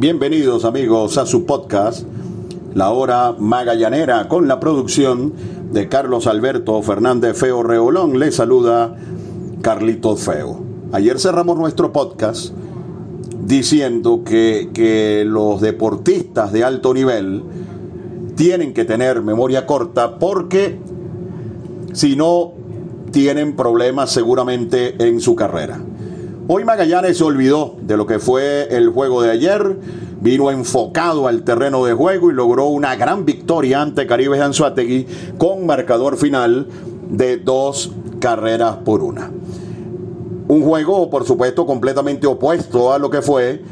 Bienvenidos amigos a su podcast, La Hora Magallanera, con la producción de Carlos Alberto Fernández Feo Reolón. Le saluda Carlitos Feo. Ayer cerramos nuestro podcast diciendo que, que los deportistas de alto nivel tienen que tener memoria corta porque si no tienen problemas seguramente en su carrera. Hoy Magallanes se olvidó de lo que fue el juego de ayer, vino enfocado al terreno de juego y logró una gran victoria ante Caribe Anzuategui con marcador final de dos carreras por una. Un juego, por supuesto, completamente opuesto a lo que fue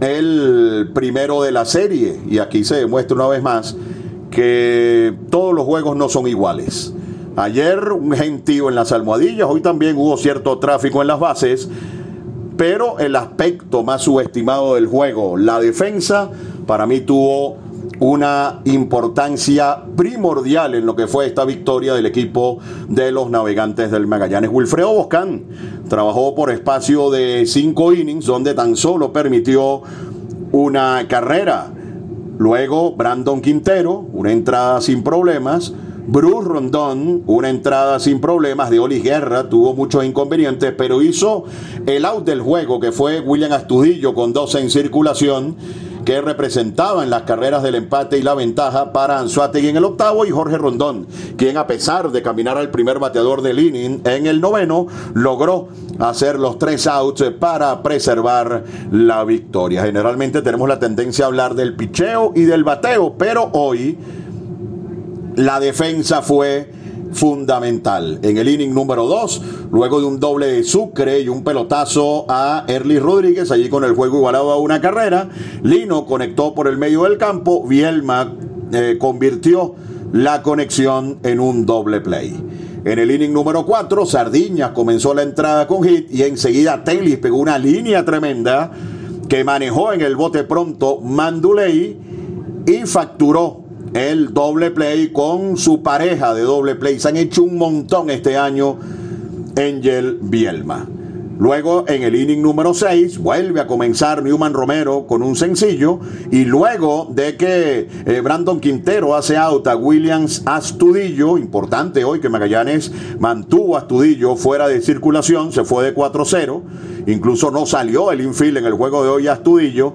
el primero de la serie. Y aquí se demuestra una vez más que todos los juegos no son iguales. Ayer un gentío en las almohadillas, hoy también hubo cierto tráfico en las bases pero el aspecto más subestimado del juego, la defensa, para mí tuvo una importancia primordial en lo que fue esta victoria del equipo de los navegantes del Magallanes. Wilfredo Boscán trabajó por espacio de cinco innings, donde tan solo permitió una carrera. Luego Brandon Quintero, una entrada sin problemas. Bruce Rondón, una entrada sin problemas de Oli Guerra, tuvo muchos inconvenientes, pero hizo el out del juego, que fue William Astudillo con 12 en circulación, que representaba en las carreras del empate y la ventaja para Anzuategui en el octavo y Jorge Rondón, quien a pesar de caminar al primer bateador del inning en el noveno, logró hacer los tres outs para preservar la victoria. Generalmente tenemos la tendencia a hablar del picheo y del bateo, pero hoy la defensa fue fundamental. En el inning número 2, luego de un doble de Sucre y un pelotazo a Erly Rodríguez, allí con el juego igualado a una carrera, Lino conectó por el medio del campo, Vielma eh, convirtió la conexión en un doble play. En el inning número 4, Sardiñas comenzó la entrada con hit y enseguida Telis pegó una línea tremenda que manejó en el bote pronto Manduley y facturó el doble play con su pareja de doble play. Se han hecho un montón este año Angel Bielma. Luego en el inning número 6 vuelve a comenzar Newman Romero con un sencillo y luego de que eh, Brandon Quintero hace out a Williams Astudillo, importante hoy que Magallanes mantuvo Astudillo fuera de circulación, se fue de 4-0, incluso no salió el infield en el juego de hoy Astudillo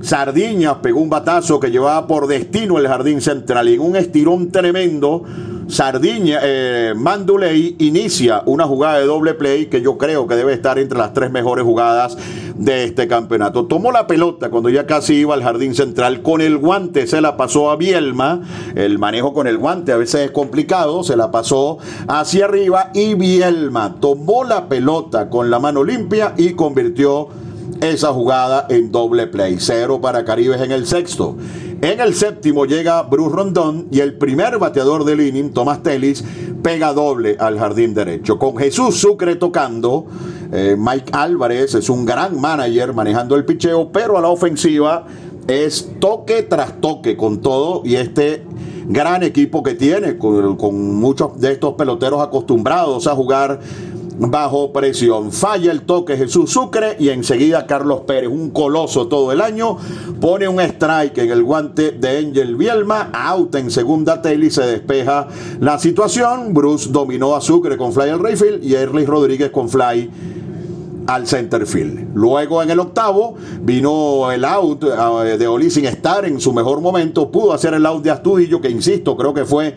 Sardiñas pegó un batazo que llevaba por destino el jardín central y en un estirón tremendo. Sardiña, eh, Manduley inicia una jugada de doble play que yo creo que debe estar entre las tres mejores jugadas de este campeonato. Tomó la pelota cuando ya casi iba al jardín central. Con el guante se la pasó a Bielma. El manejo con el guante a veces es complicado. Se la pasó hacia arriba y Bielma tomó la pelota con la mano limpia y convirtió esa jugada en doble play. Cero para Caribes en el sexto. En el séptimo llega Bruce Rondón y el primer bateador del inning, Tomás Telis, pega doble al jardín derecho. Con Jesús Sucre tocando, eh, Mike Álvarez es un gran manager manejando el picheo, pero a la ofensiva es toque tras toque con todo y este gran equipo que tiene, con muchos de estos peloteros acostumbrados a jugar bajo presión. Falla el toque Jesús Sucre y enseguida Carlos Pérez, un coloso todo el año, pone un strike en el guante de Angel Bielma, out en segunda y se despeja la situación. Bruce dominó a Sucre con fly al Rayfield y Erlich Rodríguez con fly al center field. Luego en el octavo vino el out eh, de Oli sin estar en su mejor momento, pudo hacer el out de Astudillo, que insisto, creo que fue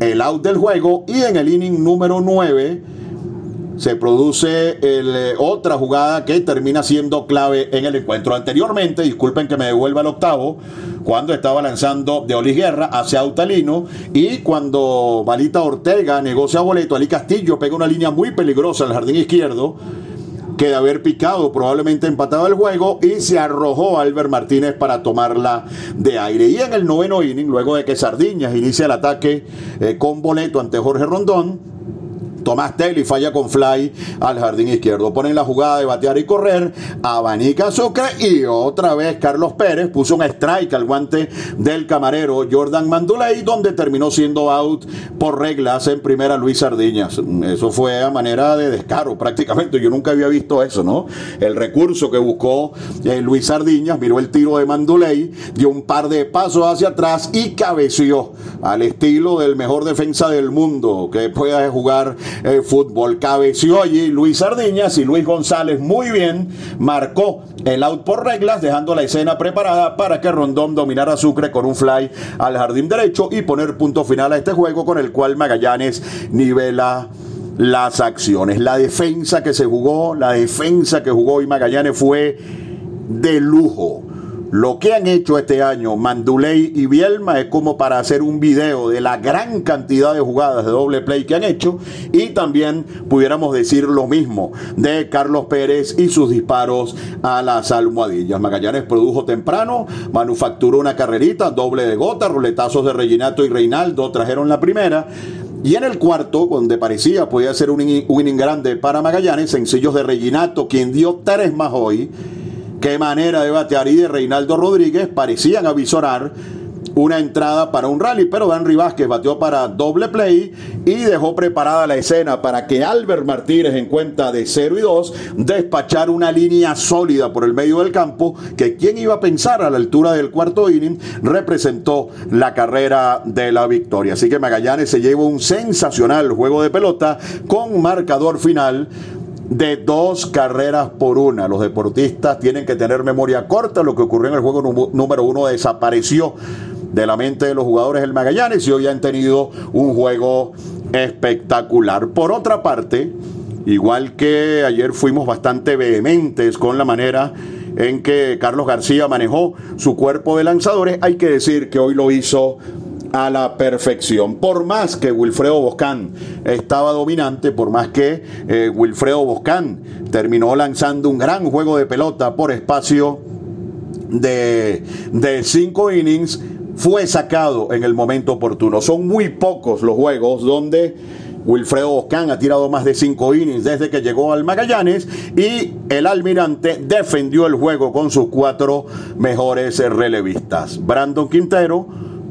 el out del juego, y en el inning número 9 se produce eh, otra jugada que termina siendo clave en el encuentro. Anteriormente, disculpen que me devuelva el octavo, cuando estaba lanzando de Oli Guerra hacia Autalino y cuando Balita Ortega negocia boleto, Ali Castillo pega una línea muy peligrosa al jardín izquierdo que de haber picado probablemente empatado el juego y se arrojó Albert Martínez para tomarla de aire. Y en el noveno inning, luego de que Sardiñas inicia el ataque eh, con boleto ante Jorge Rondón, Tomás Telly falla con fly al jardín izquierdo. Ponen la jugada de batear y correr, abanica Sucre y otra vez Carlos Pérez puso un strike al guante del camarero Jordan Manduley, donde terminó siendo out por reglas en primera Luis Sardiñas. Eso fue a manera de descaro prácticamente. Yo nunca había visto eso, ¿no? El recurso que buscó eh, Luis Sardiñas, miró el tiro de Manduley, dio un par de pasos hacia atrás y cabeció al estilo del mejor defensa del mundo que pueda jugar eh, fútbol. Cabeció allí Luis Sardiñas y Luis González muy bien marcó el out por reglas, dejando la escena preparada para que Rondón dominara Sucre con un fly al jardín derecho y poner punto final a este juego con el cual Magallanes nivela las acciones. La defensa que se jugó, la defensa que jugó y Magallanes fue de lujo. Lo que han hecho este año Manduley y Bielma es como para hacer un video de la gran cantidad de jugadas de doble play que han hecho y también pudiéramos decir lo mismo de Carlos Pérez y sus disparos a las almohadillas. Magallanes produjo temprano, manufacturó una carrerita, doble de gota, ruletazos de Reginato y Reinaldo trajeron la primera. Y en el cuarto, donde parecía podía ser un inning grande para Magallanes, sencillos de Reginato, quien dio tres más hoy Qué manera de batear y de Reinaldo Rodríguez parecían avisorar una entrada para un rally, pero Henry Vázquez bateó para doble play y dejó preparada la escena para que Albert Martínez en cuenta de 0 y 2 despachar una línea sólida por el medio del campo que quien iba a pensar a la altura del cuarto inning representó la carrera de la victoria. Así que Magallanes se llevó un sensacional juego de pelota con marcador final de dos carreras por una. Los deportistas tienen que tener memoria corta. Lo que ocurrió en el juego número uno desapareció de la mente de los jugadores del Magallanes y hoy han tenido un juego espectacular. Por otra parte, igual que ayer fuimos bastante vehementes con la manera en que Carlos García manejó su cuerpo de lanzadores, hay que decir que hoy lo hizo a la perfección. Por más que Wilfredo Boscán estaba dominante, por más que eh, Wilfredo Boscán terminó lanzando un gran juego de pelota por espacio de, de cinco innings, fue sacado en el momento oportuno. Son muy pocos los juegos donde Wilfredo Boscán ha tirado más de cinco innings desde que llegó al Magallanes y el almirante defendió el juego con sus cuatro mejores relevistas. Brandon Quintero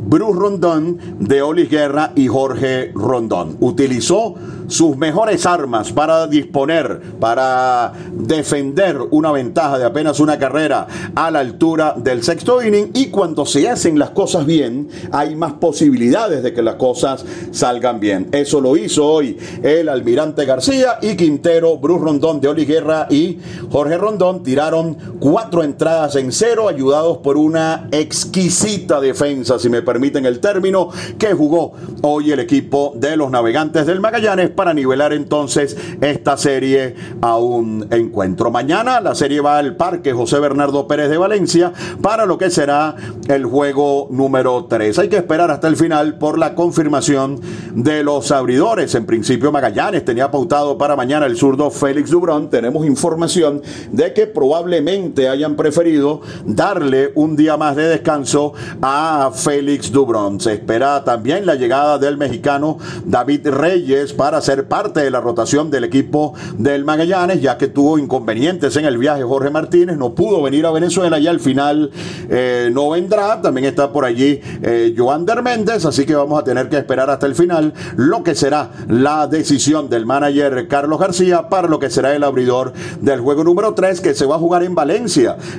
Bruce Rondón, de Olis Guerra y Jorge Rondón. Utilizó sus mejores armas para disponer, para defender una ventaja de apenas una carrera a la altura del sexto inning y cuando se hacen las cosas bien, hay más posibilidades de que las cosas salgan bien. Eso lo hizo hoy el almirante García y Quintero, Bruce Rondón de Oli Guerra y Jorge Rondón tiraron cuatro entradas en cero, ayudados por una exquisita defensa, si me permiten el término, que jugó hoy el equipo de los navegantes del Magallanes para nivelar entonces esta serie a un encuentro. Mañana la serie va al Parque José Bernardo Pérez de Valencia para lo que será el juego número 3. Hay que esperar hasta el final por la confirmación de los abridores. En principio Magallanes tenía pautado para mañana el zurdo Félix Dubrón. Tenemos información de que probablemente hayan preferido darle un día más de descanso a Félix Dubrón. Se espera también la llegada del mexicano David Reyes para ser parte de la rotación del equipo del Magallanes, ya que tuvo inconvenientes en el viaje Jorge Martínez, no pudo venir a Venezuela y al final eh, no vendrá. También está por allí eh, Joander Méndez, así que vamos a tener que esperar hasta el final lo que será la decisión del manager Carlos García para lo que será el abridor del juego número 3 que se va a jugar en Valencia.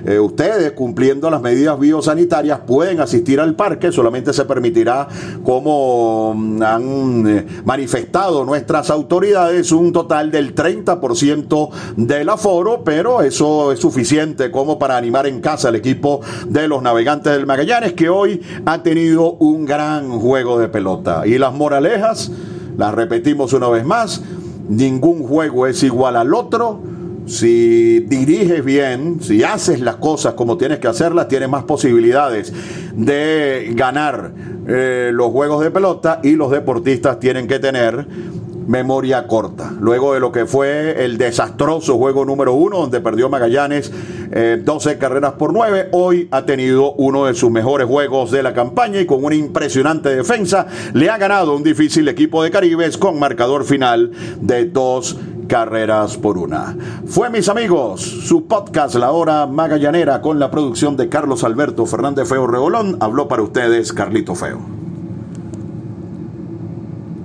Eh, ustedes, cumpliendo las medidas biosanitarias, pueden asistir al parque, solamente se permitirá, como mm, han manifestado nuestras autoridades un total del 30% del aforo, pero eso es suficiente como para animar en casa al equipo de los navegantes del Magallanes, que hoy ha tenido un gran juego de pelota. Y las moralejas, las repetimos una vez más, ningún juego es igual al otro. Si diriges bien, si haces las cosas como tienes que hacerlas, tienes más posibilidades de ganar eh, los juegos de pelota y los deportistas tienen que tener memoria corta. Luego de lo que fue el desastroso juego número uno, donde perdió Magallanes 12 eh, carreras por 9, hoy ha tenido uno de sus mejores juegos de la campaña y con una impresionante defensa le ha ganado un difícil equipo de Caribes con marcador final de dos carreras por una. Fue, mis amigos, su podcast La Hora Magallanera con la producción de Carlos Alberto Fernández Feo Reolón. Habló para ustedes Carlito Feo.